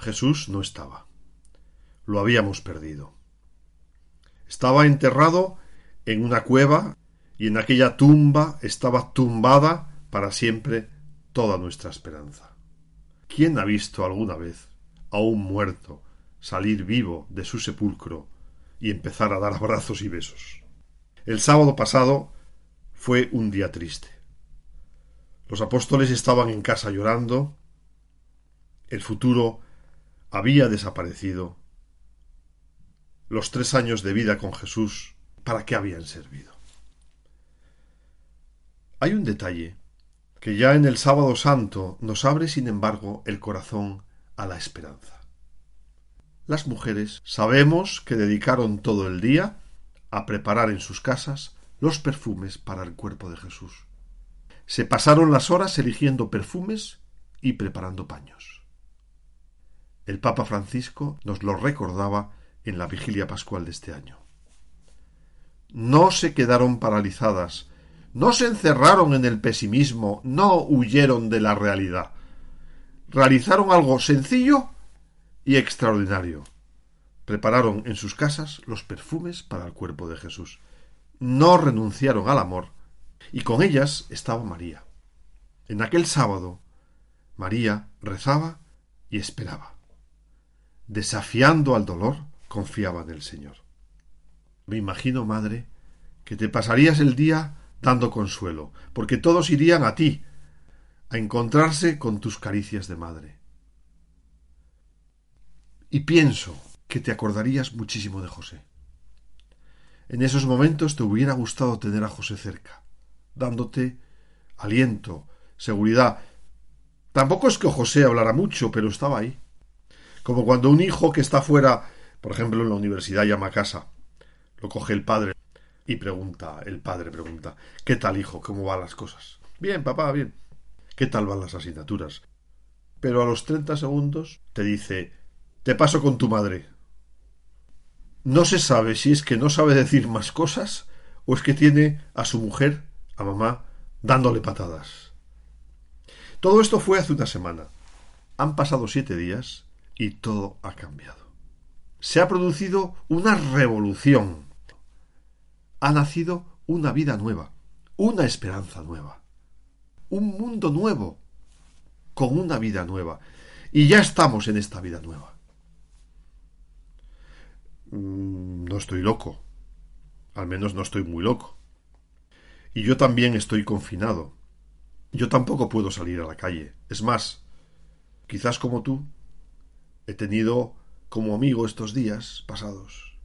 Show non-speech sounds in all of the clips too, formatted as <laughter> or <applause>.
Jesús no estaba. Lo habíamos perdido. Estaba enterrado en una cueva y en aquella tumba estaba tumbada para siempre toda nuestra esperanza. ¿Quién ha visto alguna vez a un muerto salir vivo de su sepulcro y empezar a dar abrazos y besos? El sábado pasado fue un día triste. Los apóstoles estaban en casa llorando, el futuro había desaparecido. Los tres años de vida con Jesús, ¿para qué habían servido? Hay un detalle que ya en el sábado santo nos abre, sin embargo, el corazón a la esperanza. Las mujeres sabemos que dedicaron todo el día a preparar en sus casas los perfumes para el cuerpo de Jesús. Se pasaron las horas eligiendo perfumes y preparando paños. El Papa Francisco nos lo recordaba en la vigilia pascual de este año. No se quedaron paralizadas, no se encerraron en el pesimismo, no huyeron de la realidad. Realizaron algo sencillo y extraordinario. Prepararon en sus casas los perfumes para el cuerpo de Jesús. No renunciaron al amor, y con ellas estaba María. En aquel sábado, María rezaba y esperaba desafiando al dolor, confiaba en el Señor. Me imagino, madre, que te pasarías el día dando consuelo, porque todos irían a ti, a encontrarse con tus caricias de madre. Y pienso que te acordarías muchísimo de José. En esos momentos te hubiera gustado tener a José cerca, dándote aliento, seguridad. Tampoco es que José hablara mucho, pero estaba ahí. Como cuando un hijo que está fuera, por ejemplo, en la universidad llama a casa, lo coge el padre y pregunta, el padre pregunta, ¿qué tal hijo? ¿Cómo van las cosas? Bien, papá, bien. ¿Qué tal van las asignaturas? Pero a los treinta segundos te dice, te paso con tu madre. No se sabe si es que no sabe decir más cosas o es que tiene a su mujer, a mamá, dándole patadas. Todo esto fue hace una semana. Han pasado siete días y todo ha cambiado. Se ha producido una revolución. Ha nacido una vida nueva, una esperanza nueva, un mundo nuevo, con una vida nueva. Y ya estamos en esta vida nueva. Mm, no estoy loco. Al menos no estoy muy loco. Y yo también estoy confinado. Yo tampoco puedo salir a la calle. Es más, quizás como tú, he tenido como amigo estos días pasados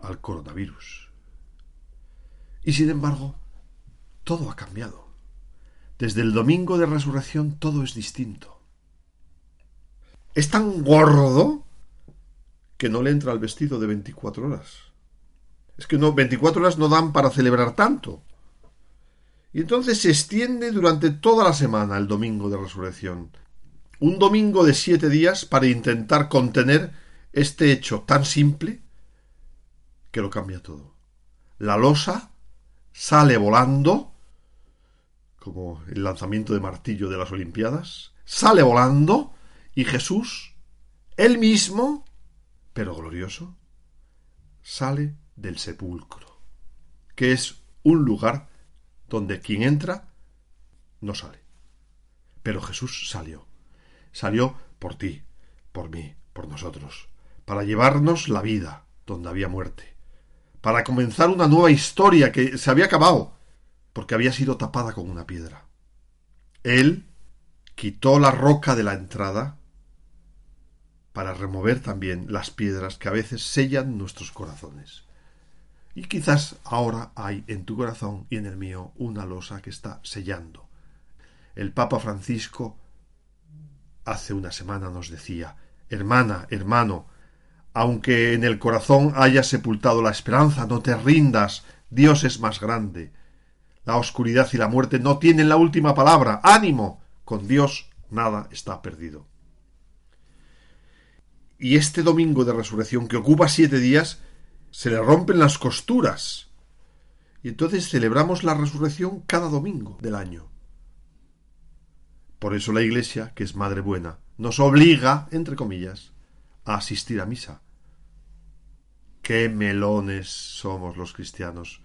al coronavirus. Y sin embargo, todo ha cambiado. Desde el domingo de resurrección todo es distinto. Es tan gordo que no le entra el vestido de 24 horas. Es que no, 24 horas no dan para celebrar tanto. Y entonces se extiende durante toda la semana el domingo de resurrección un domingo de siete días para intentar contener este hecho tan simple que lo cambia todo. La losa sale volando, como el lanzamiento de martillo de las Olimpiadas, sale volando y Jesús, él mismo, pero glorioso, sale del sepulcro, que es un lugar donde quien entra no sale. Pero Jesús salió salió por ti, por mí, por nosotros, para llevarnos la vida donde había muerte, para comenzar una nueva historia que se había acabado, porque había sido tapada con una piedra. Él quitó la roca de la entrada para remover también las piedras que a veces sellan nuestros corazones. Y quizás ahora hay en tu corazón y en el mío una losa que está sellando. El Papa Francisco hace una semana nos decía Hermana, hermano, aunque en el corazón hayas sepultado la esperanza, no te rindas, Dios es más grande. La oscuridad y la muerte no tienen la última palabra. ¡Ánimo! Con Dios nada está perdido. Y este domingo de resurrección que ocupa siete días, se le rompen las costuras. Y entonces celebramos la resurrección cada domingo del año. Por eso la Iglesia, que es Madre Buena, nos obliga, entre comillas, a asistir a misa. Qué melones somos los cristianos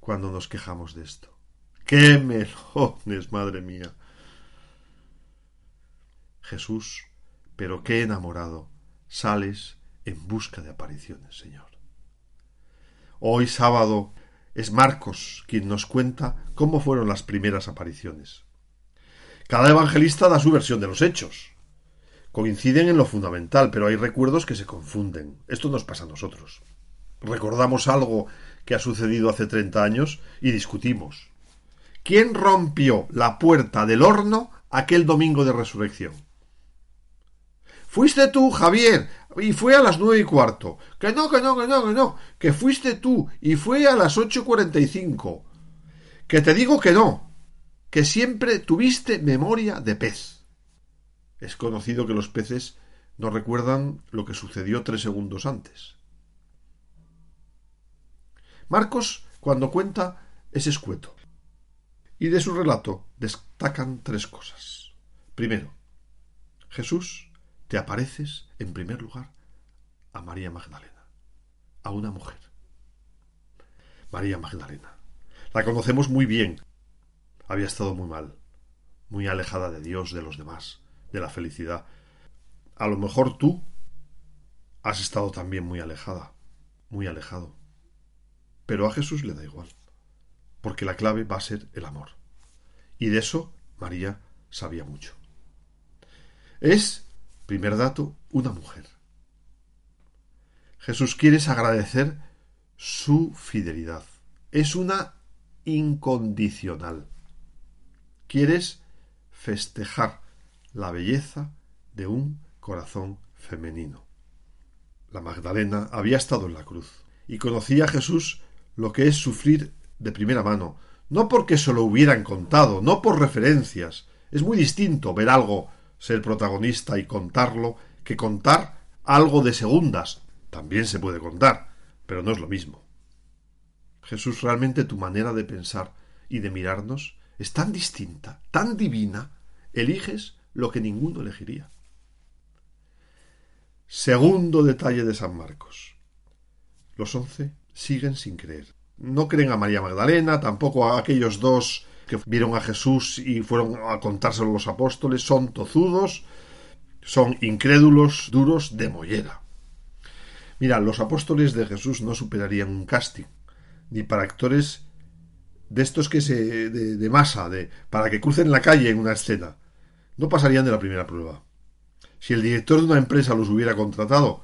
cuando nos quejamos de esto. Qué melones, madre mía. Jesús, pero qué enamorado, sales en busca de apariciones, Señor. Hoy sábado es Marcos quien nos cuenta cómo fueron las primeras apariciones. Cada evangelista da su versión de los hechos. Coinciden en lo fundamental, pero hay recuerdos que se confunden. Esto nos pasa a nosotros. Recordamos algo que ha sucedido hace treinta años y discutimos. ¿Quién rompió la puerta del horno aquel domingo de resurrección? Fuiste tú, Javier, y fue a las nueve y cuarto. Que no, que no, que no, que no, que fuiste tú, y fue a las ocho cuarenta y cinco. Que te digo que no, que siempre tuviste memoria de pez. Es conocido que los peces no recuerdan lo que sucedió tres segundos antes. Marcos, cuando cuenta, es escueto. Y de su relato destacan tres cosas. Primero, Jesús te apareces, en primer lugar, a María Magdalena, a una mujer. María Magdalena. La conocemos muy bien. Había estado muy mal, muy alejada de Dios, de los demás, de la felicidad. A lo mejor tú has estado también muy alejada, muy alejado. Pero a Jesús le da igual, porque la clave va a ser el amor. Y de eso María sabía mucho. Es, primer dato, una mujer. Jesús quiere agradecer su fidelidad. Es una incondicional. Quieres festejar la belleza de un corazón femenino. La Magdalena había estado en la cruz y conocía a Jesús lo que es sufrir de primera mano, no porque se lo hubieran contado, no por referencias. Es muy distinto ver algo, ser protagonista y contarlo, que contar algo de segundas. También se puede contar, pero no es lo mismo. Jesús, realmente tu manera de pensar y de mirarnos es tan distinta, tan divina, eliges lo que ninguno elegiría. Segundo detalle de San Marcos. Los once siguen sin creer. No creen a María Magdalena, tampoco a aquellos dos que vieron a Jesús y fueron a contárselo a los apóstoles, son tozudos, son incrédulos, duros de mollera. Mira, los apóstoles de Jesús no superarían un casting, ni para actores de estos que se. de, de masa, de. para que crucen la calle en una escena. No pasarían de la primera prueba. Si el director de una empresa los hubiera contratado,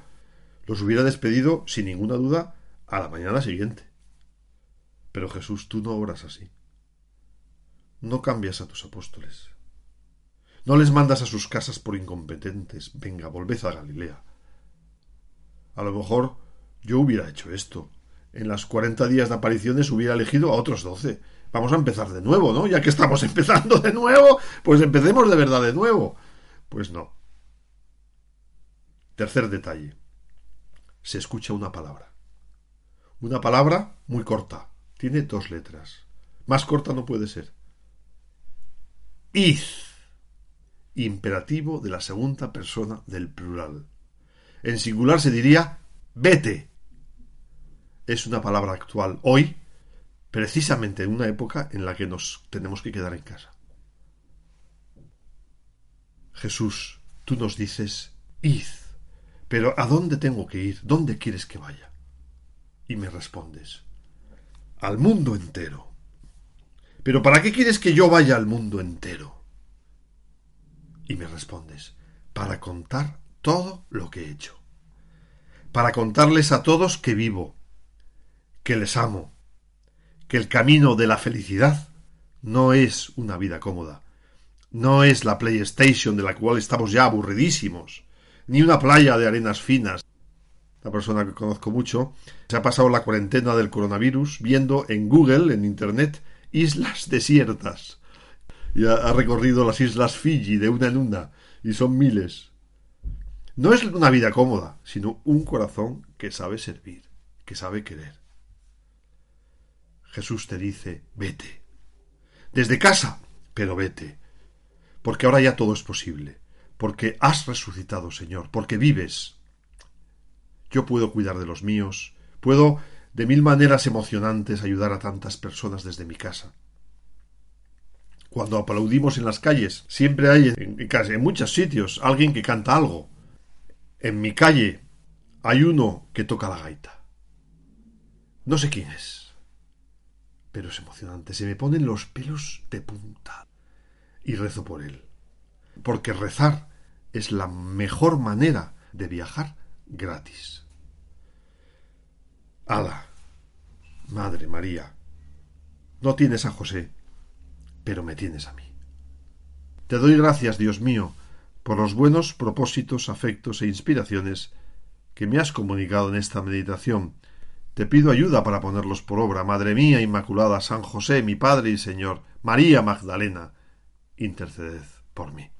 los hubiera despedido, sin ninguna duda, a la mañana siguiente. Pero Jesús, tú no obras así. No cambias a tus apóstoles. No les mandas a sus casas por incompetentes. Venga, volved a Galilea. A lo mejor yo hubiera hecho esto. En las cuarenta días de apariciones hubiera elegido a otros doce. Vamos a empezar de nuevo, ¿no? Ya que estamos <laughs> empezando de nuevo, pues empecemos de verdad de nuevo. Pues no. Tercer detalle. Se escucha una palabra. Una palabra muy corta. Tiene dos letras. Más corta no puede ser. Id. Imperativo de la segunda persona del plural. En singular se diría vete. Es una palabra actual hoy, precisamente en una época en la que nos tenemos que quedar en casa. Jesús, tú nos dices, id. Pero ¿a dónde tengo que ir? ¿Dónde quieres que vaya? Y me respondes, al mundo entero. Pero ¿para qué quieres que yo vaya al mundo entero? Y me respondes, para contar todo lo que he hecho. Para contarles a todos que vivo, que les amo, que el camino de la felicidad no es una vida cómoda, no es la PlayStation de la cual estamos ya aburridísimos, ni una playa de arenas finas. La persona que conozco mucho se ha pasado la cuarentena del coronavirus viendo en Google, en Internet, islas desiertas. Y ha, recorrido las islas Fiji de una en una, y son miles. No es una vida cómoda, sino un corazón que sabe servir, que sabe querer. Jesús te dice, vete. Desde casa, pero vete. Porque ahora ya todo es posible. Porque has resucitado, Señor. Porque vives. Yo puedo cuidar de los míos. Puedo de mil maneras emocionantes ayudar a tantas personas desde mi casa. Cuando aplaudimos en las calles, siempre hay en, en muchos sitios alguien que canta algo. En mi calle hay uno que toca la gaita. No sé quién es pero es emocionante. Se me ponen los pelos de punta. Y rezo por él. Porque rezar es la mejor manera de viajar gratis. Ala, Madre María, no tienes a José, pero me tienes a mí. Te doy gracias, Dios mío, por los buenos propósitos, afectos e inspiraciones que me has comunicado en esta meditación te pido ayuda para ponerlos por obra, Madre mía Inmaculada, San José, mi Padre y Señor, María Magdalena, interceded por mí.